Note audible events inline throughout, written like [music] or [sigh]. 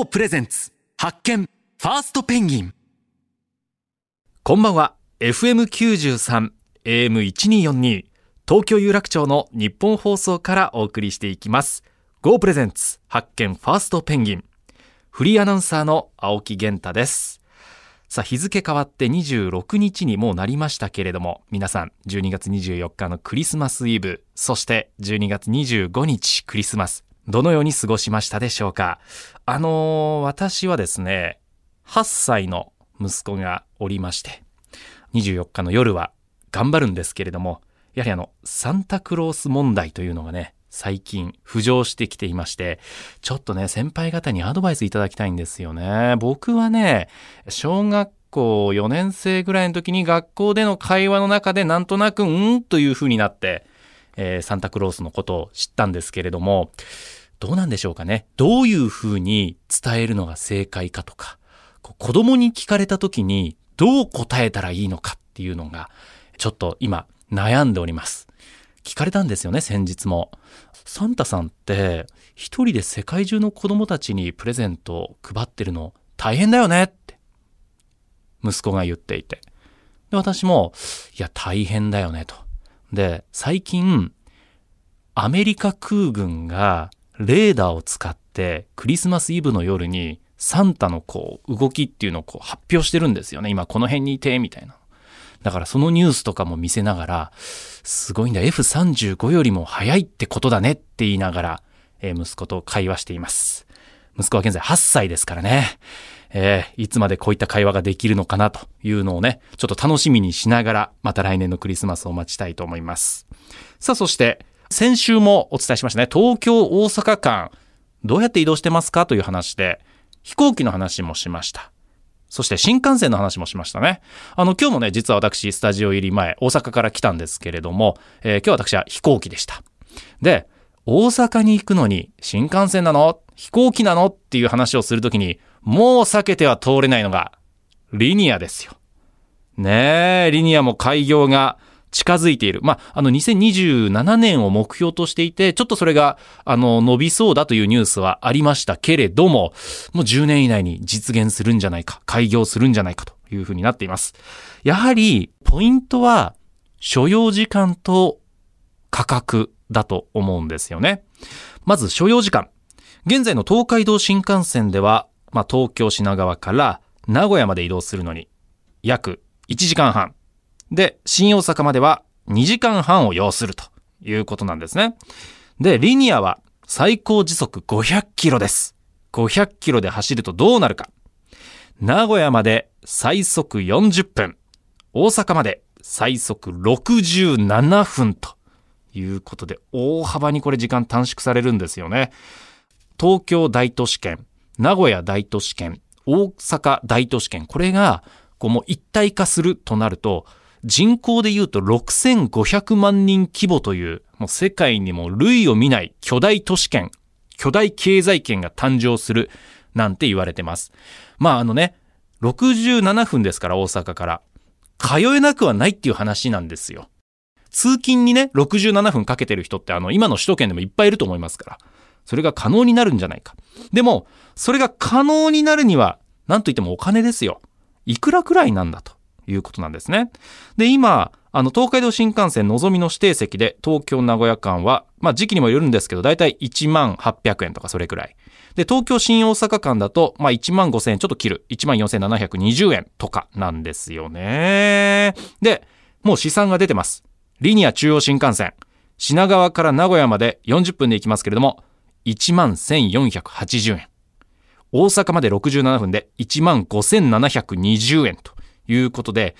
GO プレゼンツ発見ファーストペンギン。こんばんは。FM93 AM1242 東京有楽町の日本放送からお送りしていきます。GO プレゼンツ発見ファーストペンギン。フリーアナウンサーの青木源太です。さあ日付変わって26日にもうなりましたけれども皆さん12月24日のクリスマスイブそして12月25日クリスマス。どのように過ごしましたでしょうか？あのー私はですね8歳の息子がおりまして24日の夜は頑張るんですけれどもやはりあのサンタクロース問題というのがね最近浮上してきていましてちょっとね先輩方にアドバイスいただきたいんですよね。僕はね小学校4年生ぐらいの時に学校での会話の中でなんとなくうんという風になって、えーサンタクロースのことを知ったんですけれどもどうなんでしょうかね？どういう風に伝えるのが正解かとか子供に聞かれた時にどう答えたらいいのかっていうのがちょっと今悩んでおります。聞かれたんですよね先日も。サンタさんって一人で世界中の子供たちにプレゼントを配ってるの大変だよねって息子が言っていて。で私もいや大変だよねと。で最近アメリカ空軍がレーダーを使ってクリスマスイブの夜にサンタのこう動きっていうのをこう発表してるんですよね。今この辺にいてみたいな。だからそのニュースとかも見せながらすごいんだ。F35 よりも早いってことだねって言いながら、えー息子と会話しています。息子は現在8歳ですからね。えーいつまでこういった会話ができるのかなというのをね、ちょっと楽しみにしながら、また来年のクリスマスを待ちたいと思います。さあ、そして、先週もお伝えしましたね、東京大阪間、どうやって移動してますかという話で、飛行機の話もしました。そして新幹線の話もしましたね。あの、今日もね、実は私、スタジオ入り前、大阪から来たんですけれども、えー今日私は飛行機でした。で、大阪に行くのに新幹線なの？飛行機なの？っていう話をするときに、もう避けては通れないのが、リニアですよ。ねえ、リニアも開業が近づいている。まあ、あの、2027年を目標としていて、ちょっとそれが、あの、伸びそうだというニュースはありましたけれども、もう10年以内に実現するんじゃないか、開業するんじゃないかというふうになっています。やはり、ポイントは、所要時間と価格だと思うんですよね。まず所要時間。現在の東海道新幹線では、まあ、東京品川から名古屋まで移動するのに約1時間半。で、新大阪までは2時間半を要するということなんですね。で、リニアは最高時速500キロです。500キロで走るとどうなるか。名古屋まで最速40分。大阪まで最速67分ということで、大幅にこれ時間短縮されるんですよね。東京大都市圏、名古屋大都市圏、大阪大都市圏、これがこうもう一体化するとなると、人口で言うと6500万人規模という、もう世界にも類を見ない巨大都市圏、巨大経済圏が誕生するなんて言われてます。まああのね、67分ですから大阪から。通えなくはないっていう話なんですよ。通勤にね、67分かけてる人ってあの今の首都圏でもいっぱいいると思いますから。それが可能になるんじゃないか。でも、それが可能になるには、なんといってもお金ですよ。いくらくらいなんだということなんですね。で、今、あの、東海道新幹線のぞみの指定席で東京名古屋間は、まあ時期にもよるんですけど、だいたい1万800円とかそれくらい。で、東京新大阪間だと、まあ1万5000円ちょっと切る。1万4720円とかなんですよね。で、もう試算が出てます。リニア中央新幹線。品川から名古屋まで40分で行きますけれども、1万1480円。大阪まで67分で1万5720円ということで、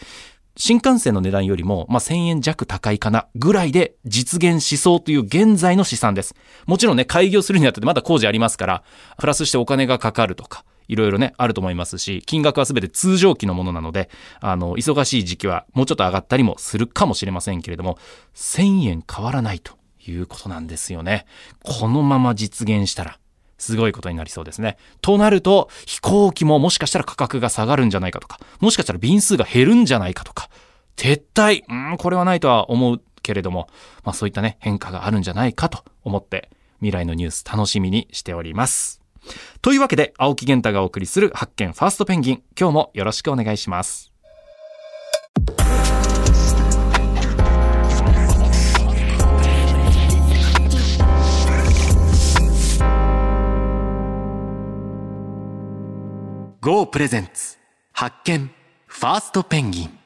新幹線の値段よりも、まあ、1000円弱高いかなぐらいで実現しそうという現在の試算です。もちろんね、開業するにあたってまだ工事ありますから、プラスしてお金がかかるとか、いろいろね、あると思いますし、金額はすべて通常期のものなので、あの、忙しい時期はもうちょっと上がったりもするかもしれませんけれども、1000円変わらないということなんですよね。このまま実現したら、すごいことになりそうですね。となると、飛行機ももしかしたら価格が下がるんじゃないかとか、もしかしたら便数が減るんじゃないかとか、撤退、うん、これはないとは思うけれども、まあそういったね、変化があるんじゃないかと思って、未来のニュース楽しみにしております。というわけで青木源太がお送りする発見ファーストペンギン今日もよろしくお願いしますゴープレゼンツ。発見。ファーストペンギン。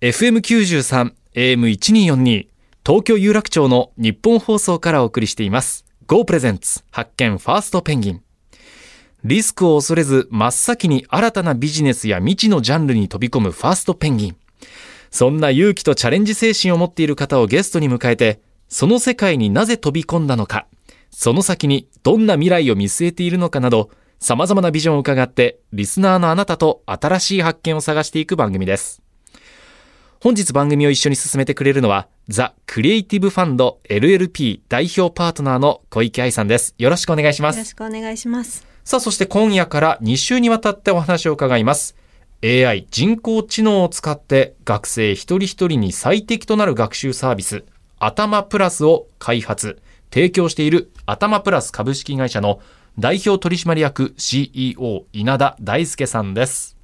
FM93 AM1242 東京有楽町の日本放送からお送りしています。Go プレゼンツ。発見。ファーストペンギン。リスクを恐れず真っ先に新たなビジネスや未知のジャンルに飛び込むファーストペンギン。そんな勇気とチャレンジ精神を持っている方をゲストに迎えてその世界になぜ飛び込んだのか。その先にどんな未来を見据えているのかなど様々なビジョンを伺ってリスナーのあなたと新しい発見を探していく番組です本日番組を一緒に進めてくれるのは、ザ・クリエイティブファンド LLP 代表パートナーの小池愛さんです。よろしくお願いします。よろしくお願いします。さあ、そして今夜から2週にわたってお話を伺います。AI 人工知能を使って学生一人一人に最適となる学習サービス、頭プラスを開発、提供している頭プラス株式会社の代表取締役 CEO 稲田大輔さんです。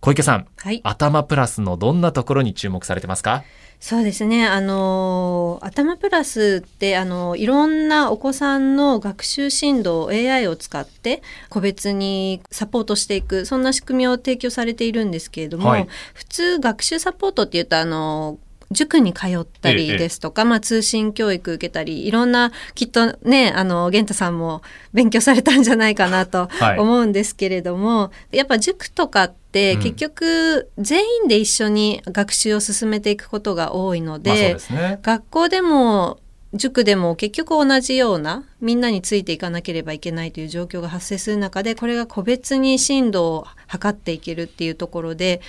小池さん、はい。頭プラスのどんなところに注目されてますか？そうですね。あのー頭プラスって、あのーいろんなお子さんの学習進度を AI を使って個別にサポートしていく、そんな仕組みを提供されているんですけれども、はい普通学習サポートっていうと、あのー塾に通ったりですとか、まあ通信教育受けたり、いろんなきっとね、あの、玄太さんも勉強されたんじゃないかなと [laughs] はい。思うんですけれども、やっぱ塾とかってうん。結局全員で一緒に学習を進めていくことが多いので,、まあそうですね。学校でも塾でも結局同じようなみんなについていかなければいけないという状況が発生する中でこれが個別に進度を測っていけるっていうところで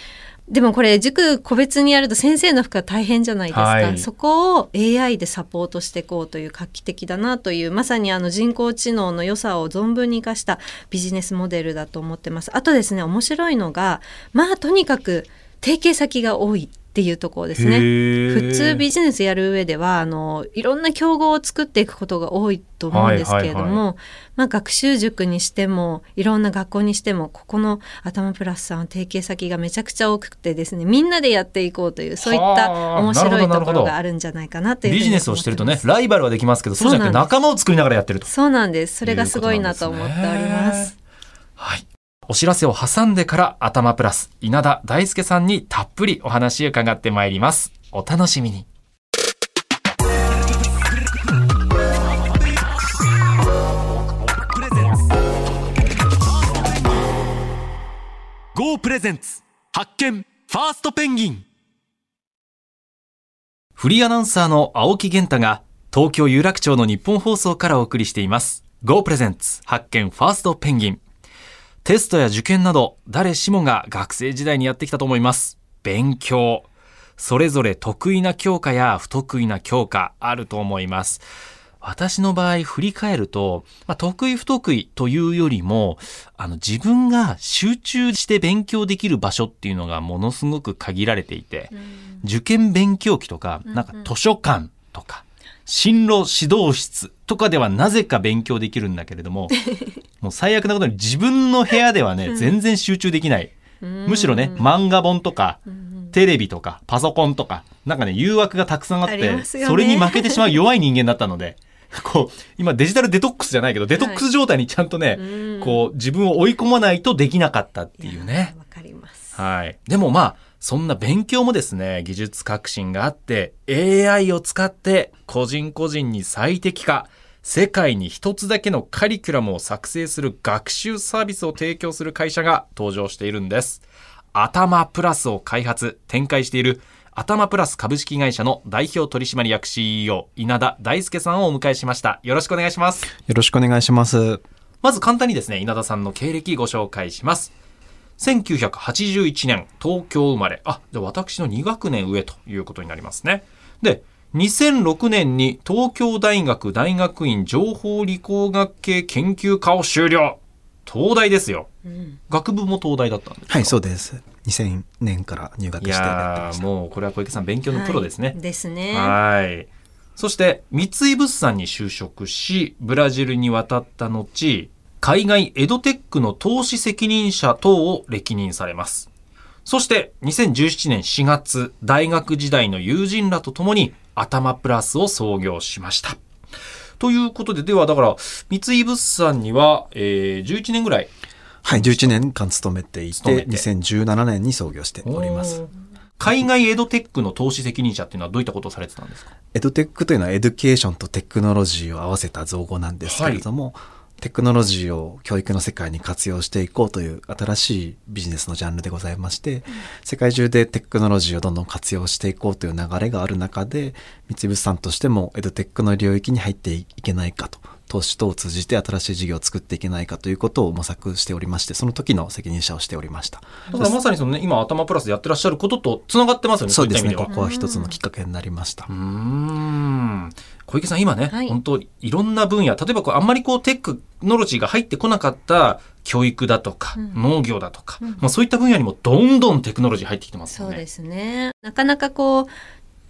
でもこれ塾個別にやると先生の負荷大変じゃないですか、はい。そこを AI でサポートしていこうという画期的だなというまさにあの人工知能の良さを存分に生かしたビジネスモデルだと思ってます。あとですね面白いのがまあとにかく提携先が多いっていうところですね。普通ビジネスやる上ではあのいろんな競合を作っていくことが多いと思うんですけれども、はいはいまあ、学習塾にしてもいろんな学校にしてもここの頭プラスさんは提携先がめちゃくちゃ多くてですねみんなでやっていこうというそういったはあ面白いところがあるんじゃないかなというビジネスをしてるとねライバルはできますけど、そうじゃなくて仲間を作りながらやってると。そうなんです。それがすごいなと思っております。はい。お知らせを挟んでから頭プラス稲田大輔さんにたっぷりお話伺ってまいります。お楽しみに。ゴープレゼンツ発見ファーストペンギンフリーアナウンサーの青木源太が東京有楽町の日本放送からお送りしています。Go プレゼンツ発見ファーストペンギン。テストや受験など誰しもが学生時代にやってきたと思います。勉強。それぞれ得意な教科や不得意な教科あると思います。私の場合振り返ると、まあ、得意不得意というよりも、あの自分が集中して勉強できる場所っていうのがものすごく限られていて、受験勉強期とか、なんか図書館とか、進路指導室とかではなぜか勉強できるんだけれども、[laughs] もう最悪なことに自分の部屋ではね、全然集中できない。むしろね、漫画本とか、テレビとか、パソコンとか、なんかね、誘惑がたくさんあって、ねそれに負けてしまう弱い人間だったので、[laughs] こう、今デジタルデトックスじゃないけど、デトックス状態にちゃんとね、うんこう、自分を追い込まないとできなかったっていういねや。わかります。はい。でもまあ、そんな勉強もですね、技術革新があって、AI を使って個人個人に最適化、世界に一つだけのカリキュラムを作成する学習サービスを提供する会社が登場しているんです。頭プラスを開発、展開している頭プラス株式会社の代表取締役 CEO 稲田大輔さんをお迎えしました。よろしくお願いします。よろしくお願いします。まず簡単にですね、稲田さんの経歴ご紹介します。1981年、東京生まれ。あ、じゃあ私の2学年上ということになりますね。で、2006年に東京大学大学院情報理工学系研究科を修了。東大ですよ。学部も東大だったんですか？はい、そうです。2000年から入学いしてやってやーました。もうこれは小池さん勉強のプロですね。はいですね。はい。そして三井物産に就職し、ブラジルに渡った後、海外エドテックの投資責任者等を歴任されます。そして2017年4月、大学時代の友人らと共に atama plus を創業しました。ということで、ではだから、三井物産には、えー、11年ぐらいはい、11年間勤めていて、て2017年に創業しております。海外エドテックの投資責任者っていうのはどういったことをされてたんですか？エドテックというのはエデュケーションとテクノロジーを合わせた造語なんですけれども、テクノロジーを教育の世界に活用していこうという新しいビジネスのジャンルでございまして、世界中でテクノロジーをどんどん活用していこうという流れがある中で、三井物産としてもエドテックの領域に入っていけないかと。投資等を通じて新しい事業を作っていけないかということを模索しておりまして、その時の責任者をしておりました。だからまさにそのね、今頭プラスでやってらっしゃることと繋がってますよね。そうですね。ここは一つのきっかけになりましたうー。ん。小池さん、今ね、はい。本当いろんな分野、例えばこうあんまりこうテクノロジーが入ってこなかった教育だとか、うん。農業だとか、うん。まあそういった分野にもどんどんテクノロジー入ってきてますよね。そうですね。なかなかこう、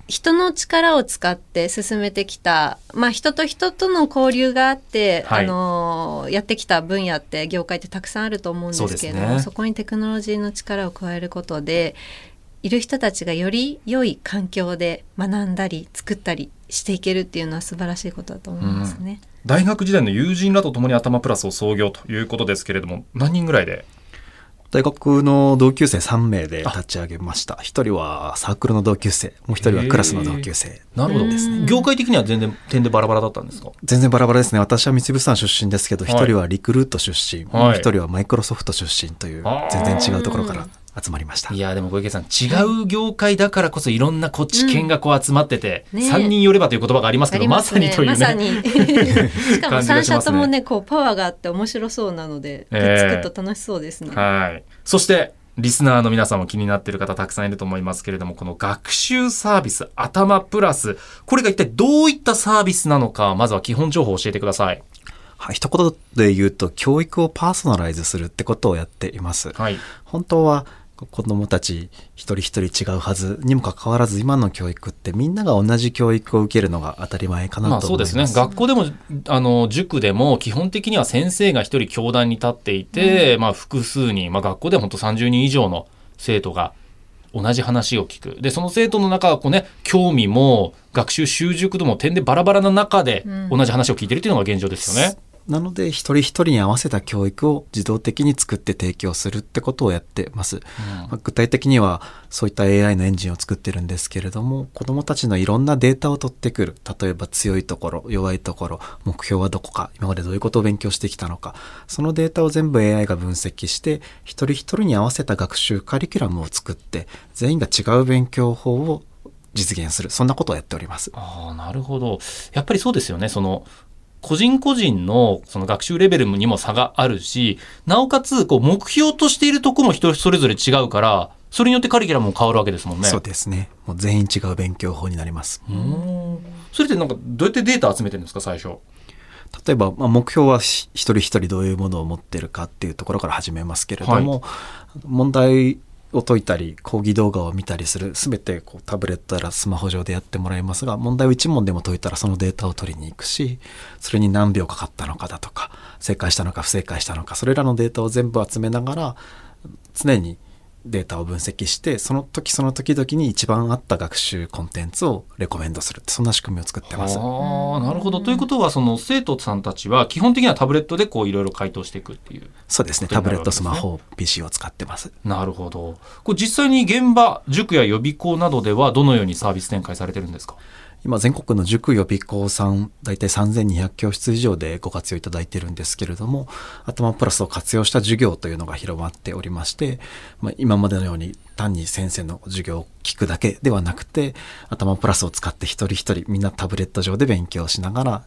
人の力を使って進めてきた、まあ人と人との交流があって、はい。あの、やってきた分野って業界ってたくさんあると思うんですけれども、そ,、ね。こにテクノロジーの力を加えることで、いる人たちがより良い環境で学んだり作ったりしていけるっていうのは素晴らしいことだと思いますね。大学時代の友人らと共に頭プラスを創業ということですけれども、何人ぐらいで？大学の同級生3名で立ち上げました。一人はサークルの同級生、もう一人はクラスの同級生。なるほどですね。業界的には全然点でバラバラだったんですか？全然バラバラですね。私は三井物産出身ですけど、はい一人はリクルート出身、はい。もう一人はマイクロソフト出身という全然違うところから集まりましたい。やでも小池さん違う業界だからこそいろんなこう知見がこう集まってて、うんね三人寄ればという言葉がありますけど、まさにというね。まさに。[laughs] しかも感じが三しますね社ともね、こうパワーがあって面白そうなので、ええ作ると楽しそうですね。はい。そして、リスナーの皆さんも気になっている方たくさんいると思いますけれども、この学習サービス頭プラス、これが一体どういったサービスなのか、まずは基本情報を教えてください。はい、一言で言うと、教育をパーソナライズするってことをやっています。はい。本当は子供たち一人一人違うはずにもかかわらず今の教育ってみんなが同じ教育を受けるのが当たり前かなまあと思います。そうですね。学校でも、あの、塾でも基本的には先生が一人教壇に立っていて、まあ複数人、まあ学校では本当30人以上の生徒が同じ話を聞く。で、その生徒の中はこうね、興味も学習習熟度も点でバラバラな中でうん同じ話を聞いてるっていうのが現状ですよね。なので一人一人に合わせた教育を自動的に作って提供するってことをやってます。まあ具体的にはそういった AI のエンジンを作ってるんですけれども子どもたちのいろんなデータを取ってくる例えば強いところ弱いところ目標はどこか今までどういうことを勉強してきたのかそのデータを全部 AI が分析して一人一人に合わせた学習カリキュラムを作って全員が違う勉強法を実現するそんなことをやっております。ああ、なるほど。やっぱりそうですよね。その、個人個人のその学習レベルにも差があるし、なおかつ、こう、目標としているとこも人それぞれ違うから、それによってカリキュラムも変わるわけですもんね。そうですねもう全員違う勉強法になります。うーんそれってなんか、どうやってデータ集めてるんですか、最初？例えば、まあ、目標はひ一人一人どういうものを持ってるかっていうところから始めますけれども、問題を解いたり講義動画を見たりする全てこうタブレットやらスマホ上でやってもらいますが問題を1問でも解いたらそのデータを取りに行くしそれに何秒かかったのかだとか正解したのか不正解したのかそれらのデータを全部集めながら常にデータを分析してその時その時々に一番合った学習コンテンツをレコメンドするってそんな仕組みを作ってます。ああ、なるほど。ということは、その生徒さんたちは、基本的にはタブレットでこう、いろいろ回答していくっていう。そうですね。タブレット、スマホ、PC を使ってます。なるほど。これ実際に現場、塾や予備校などでは、どのようにサービス展開されてるんですか？今、全国の塾予備校さん、大体3200教室以上でご活用いただいてるんですけれども、頭プラスを活用した授業というのが広まっておりまして、まあ、今までのように単に先生の授業を聞くだけではなくて、頭プラスを使って一人一人みんなタブレット上で勉強しながら、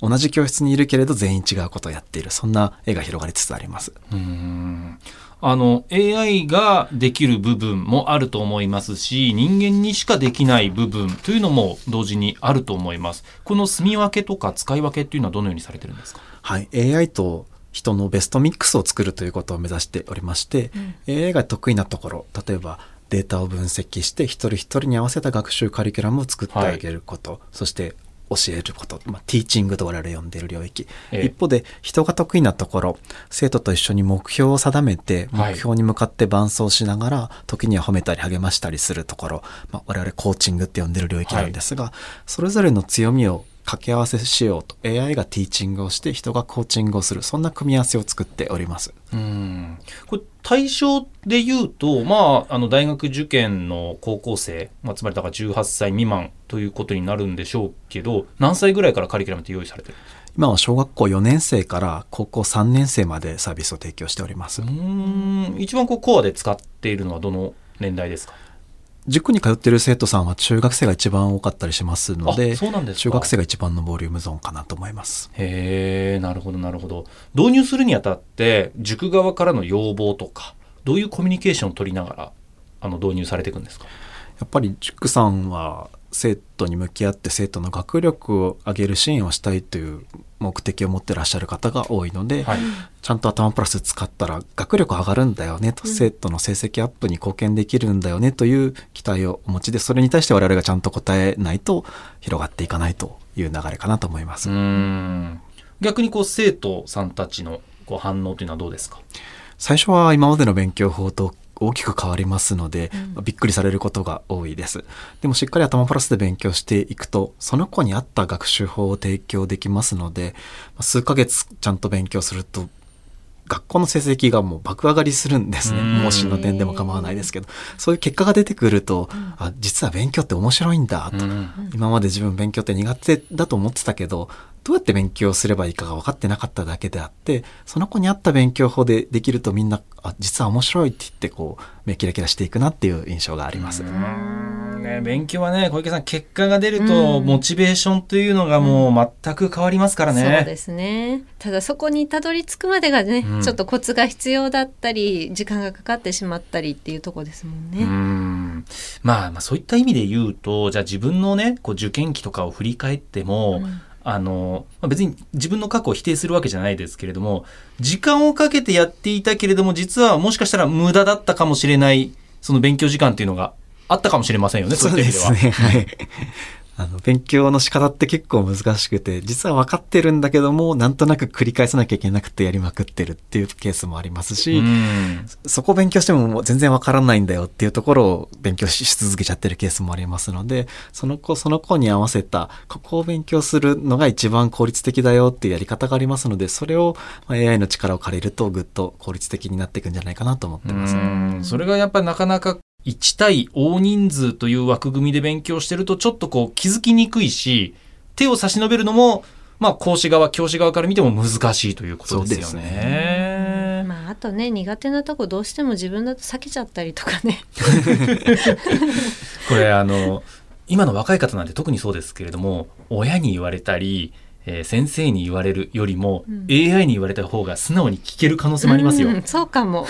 同じ教室にいるけれど全員違うことをやっている、そんな絵が広がりつつあります。うんあの AI ができる部分もあると思いますし人間にしかできない部分というのも同時にあると思います。この住み分けとか使い分けっていうのはどのようにされてるんですか？はい、AI と人のベストミックスを作るということを目指しておりまして、AI が得意なところ例えばデータを分析して一人一人に合わせた学習カリキュラムを作ってあげること、そして教えること、まあ、ティーチングと我々呼んでいる領域、ええ。一方で人が得意なところ生徒と一緒に目標を定めてはい。目標に向かって伴走しながら、時には褒めたり励ましたりするところ、まあ、我々コーチングって呼んでる領域なんですが、それぞれの強みを掛け合わせしようと AI がティーチングをして人がコーチングをするそんな組み合わせを作っております。うん。これ対象で言うと、まあ、あの大学受験の高校生、まあ、つまりだから18歳未満ということになるんでしょうけど何歳ぐらいからカリキュラムって用意されてるんですか？今は小学校4年生から高校3年生までサービスを提供しております。うん。一番こうコアで使っているのはどの年代ですか？塾に通っている生徒さんは中学生が一番多かったりしますのであそうなんですか。中学生が一番のボリュームゾーンかなと思います。へえなるほどなるほど。導入するにあたって塾側からの要望とかどういうコミュニケーションを取りながらあの導入されていくんですか？やっぱり塾さんは生徒に向き合って生徒の学力を上げる支援をしたいという目的を持ってらっしゃる方が多いので、はい。ちゃんと頭プラス使ったら学力上がるんだよねと、生徒の成績アップに貢献できるんだよねという期待をお持ちでそれに対して我々がちゃんと答えないと広がっていかないという流れかなと思います。うん。逆にこう生徒さんたちのこう反応というのはどうですか？最初は今までの勉強法と大きく変わりますので、びっくりされることが多いです。でもしっかり頭プラスで勉強していくと、その子に合った学習法を提供できますので、まあ数ヶ月ちゃんと勉強すると、学校の成績がもう爆上がりするんですね。うん。模試の点でも構わないですけど、そういう結果が出てくると、あ、実は勉強って面白いんだと、うん。今まで自分勉強って苦手だと思ってたけど、どうやって勉強すればいいかが分かってなかっただけであって、その子に合った勉強法でできるとみんな、あ、実は面白いって言ってこう、目キラキラしていくなっていう印象があります。うん。ね、勉強はね小池さん結果が出るとモチベーションというのがもう全く変わりますからね。そうですね。ただそこにたどり着くまでがね、うん。ちょっとコツが必要だったり時間がかかってしまったりっていうとこですもんうね。ん。まあ、まあそういった意味で言うとじゃあ自分のねこう受験期とかを振り返っても、うんあのまあ別に自分の過去を否定するわけじゃないですけれども時間をかけてやっていたけれども実はもしかしたら無駄だったかもしれないその勉強時間っていうのがあったかもしれませんよねそういった意味では。ね。はい。あの、勉強の仕方って結構難しくて、実は分かってるんだけども、なんとなく繰り返さなきゃいけなくてやりまくってるっていうケースもありますし、うんそこを勉強してももう全然わからないんだよっていうところを勉強しし続けちゃってるケースもありますので、その子その子に合わせた、ここを勉強するのが一番効率的だよっていうやり方がありますので、それをまあ AI の力を借りるとぐっと効率的になっていくんじゃないかなと思ってます。うんそれがやっぱりなかなか1対大人数という枠組みで勉強してるとちょっとこう気づきにくいし手を差し伸べるのもまあ講師側教師側から見ても難しいということですよそうですね。まあ、あとね苦手なとこどうしても自分だと避けちゃったりとかね [laughs] これあの今の若い方なんて特にそうですけれども親に言われたり、えー先生に言われるよりも、うん AI に言われた方が素直に聞ける可能性もありますよ。うんそうかも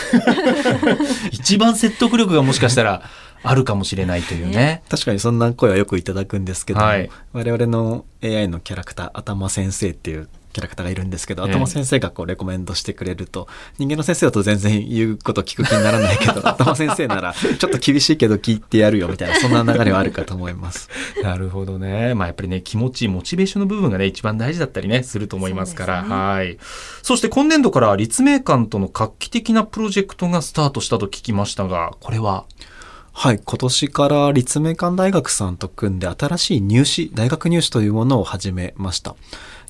[laughs] 一番説得力がもしかしたらあるかもしれないというね。確かにそんな声はよくいただくんですけども、はい我々の AI のキャラクター、頭先生っていうキャラクターがいるんですけど、ええ頭先生がこうレコメンドしてくれると、人間の先生だと全然言うこと聞く気にならないけど、[laughs] 頭先生ならちょっと厳しいけど聞いてやるよみたいな、そんな流れはあるかと思います。[laughs] なるほどね。まあやっぱりね、気持ち、モチベーションの部分がね、一番大事だったりね、すると思いますから。ねはい。そして今年度から立命館との画期的なプロジェクトがスタートしたと聞きましたが、これは？はい、今年から立命館大学さんと組んで新しい入試、大学入試というものを始めました。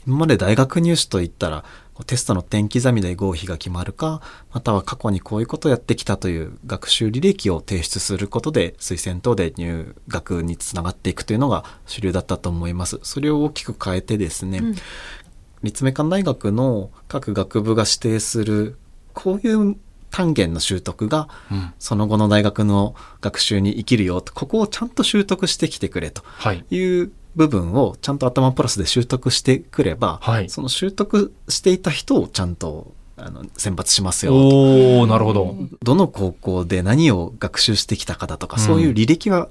今まで大学入試といったら、テストの点刻みで合否が決まるか、または過去にこういうことをやってきたという学習履歴を提出することで推薦等で入学につながっていくというのが主流だったと思います。それを大きく変えてですね、うん立命館大学の各学部が指定するこういう単元の習得がうんその後の大学の学習に生きるよとここをちゃんと習得してきてくれとはい。いう部分をちゃんと頭プラスで習得してくれば、はい。その習得していた人をちゃんとあの選抜しますよと。おー、なるほど。どの高校で何を学習してきたかだとか、うんそういう履歴は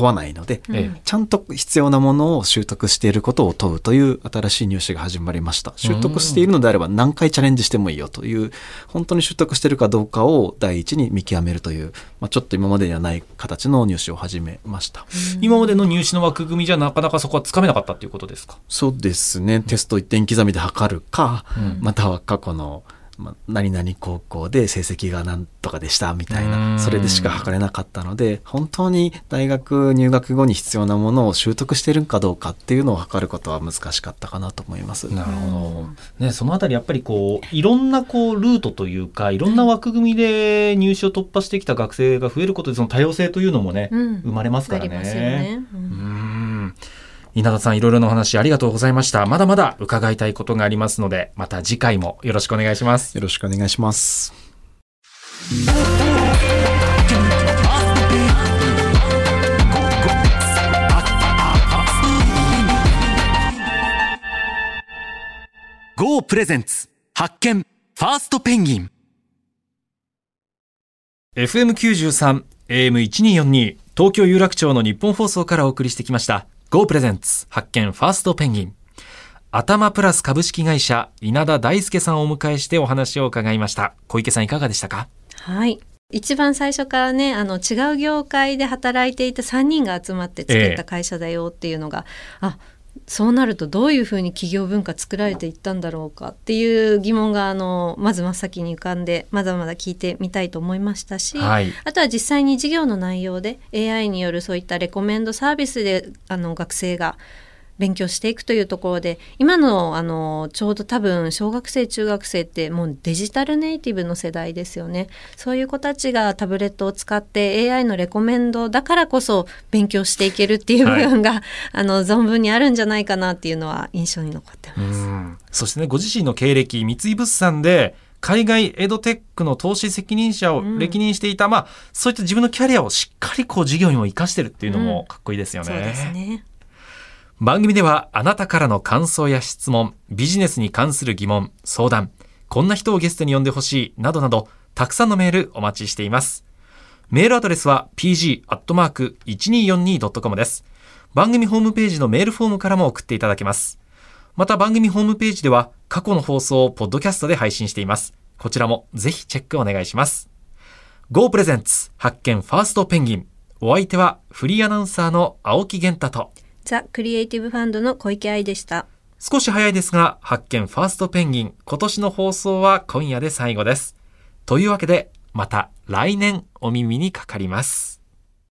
問わないので、うんええちゃんと必要なものを習得していることを問うという新しい入試が始まりました。習得しているのであれば何回チャレンジしてもいいよという、本当に習得しているかどうかを第一に見極めるという、まあ、ちょっと今までにはない形の入試を始めました。今までの入試の枠組みじゃなかなかそこはつかめなかったっていうことですか？そうですね。テスト1点刻みで測るか、うんまたは過去の、まあ、何々高校で成績が何とかでしたみたいうんな、それでしか測れなかったので、本当に大学入学後に必要なものを習得しているかどうかっていうのを測ることは難しかったかなと思います。なるほど、ね、そのあたりやっぱりこういろんなこうルートというかいろんな枠組みで入試を突破してきた学生が増えることでその多様性というのもね、うん生まれますからね。ありますよね。ううんん稲田さんいろいろなお話ありがとうございました。まだまだ伺いたいことがありますので、また次回もよろしくお願いします。よろしくお願いします。ゴープレゼンツ発見ファーストペンギン FM93、AM1242、東京有楽町の日本放送からお送りしてきました。Go プレゼンツ発見ファーストペンギン。頭プラス株式会社稲田大輔さんをお迎えしてお話を伺いました。小池さんいかがでしたか？はい。一番最初からね、あの違う業界で働いていた3人が集まって作った会社だよっていうのが、あそうなるとどういうふうに企業文化作られていったんだろうかっていう疑問があのまず真っ先に浮かんでまだまだ聞いてみたいと思いましたし、はい。あとは実際に授業の内容で AI によるそういったレコメンドサービスであの学生が勉強していくというところで今のあのちょうど多分小学生中学生ってもうデジタルネイティブの世代ですよね。そういう子たちがタブレットを使って AI のレコメンドだからこそ勉強していけるっていう部分が、[laughs] あの存分にあるんじゃないかなっていうのは印象に残ってうます。ん。そしてね、ご自身の経歴、三井物産で、海外エドテックの投資責任者を歴任していた、まあ、そういった自分のキャリアをしっかりこう事業にも生かしてるっていうのもかっこいいですよね。そうですね番組ではあなたからの感想や質問、ビジネスに関する疑問、相談、こんな人をゲストに呼んでほしい、などなど、たくさんのメールお待ちしています。メールアドレスは pg.1242.com です。番組ホームページのメールフォームからも送っていただけます。また番組ホームページでは過去の放送をポッドキャストで配信しています。こちらもぜひチェックお願いします。Go プレゼンツ発見ファーストペンギン。お相手はフリーアナウンサーの青木源太とザ・クリエイティブファンドの小池愛でした。少し早いですが、発見ファーストペンギン、今年の放送は今夜で最後です。というわけで、また来年お耳にかかります。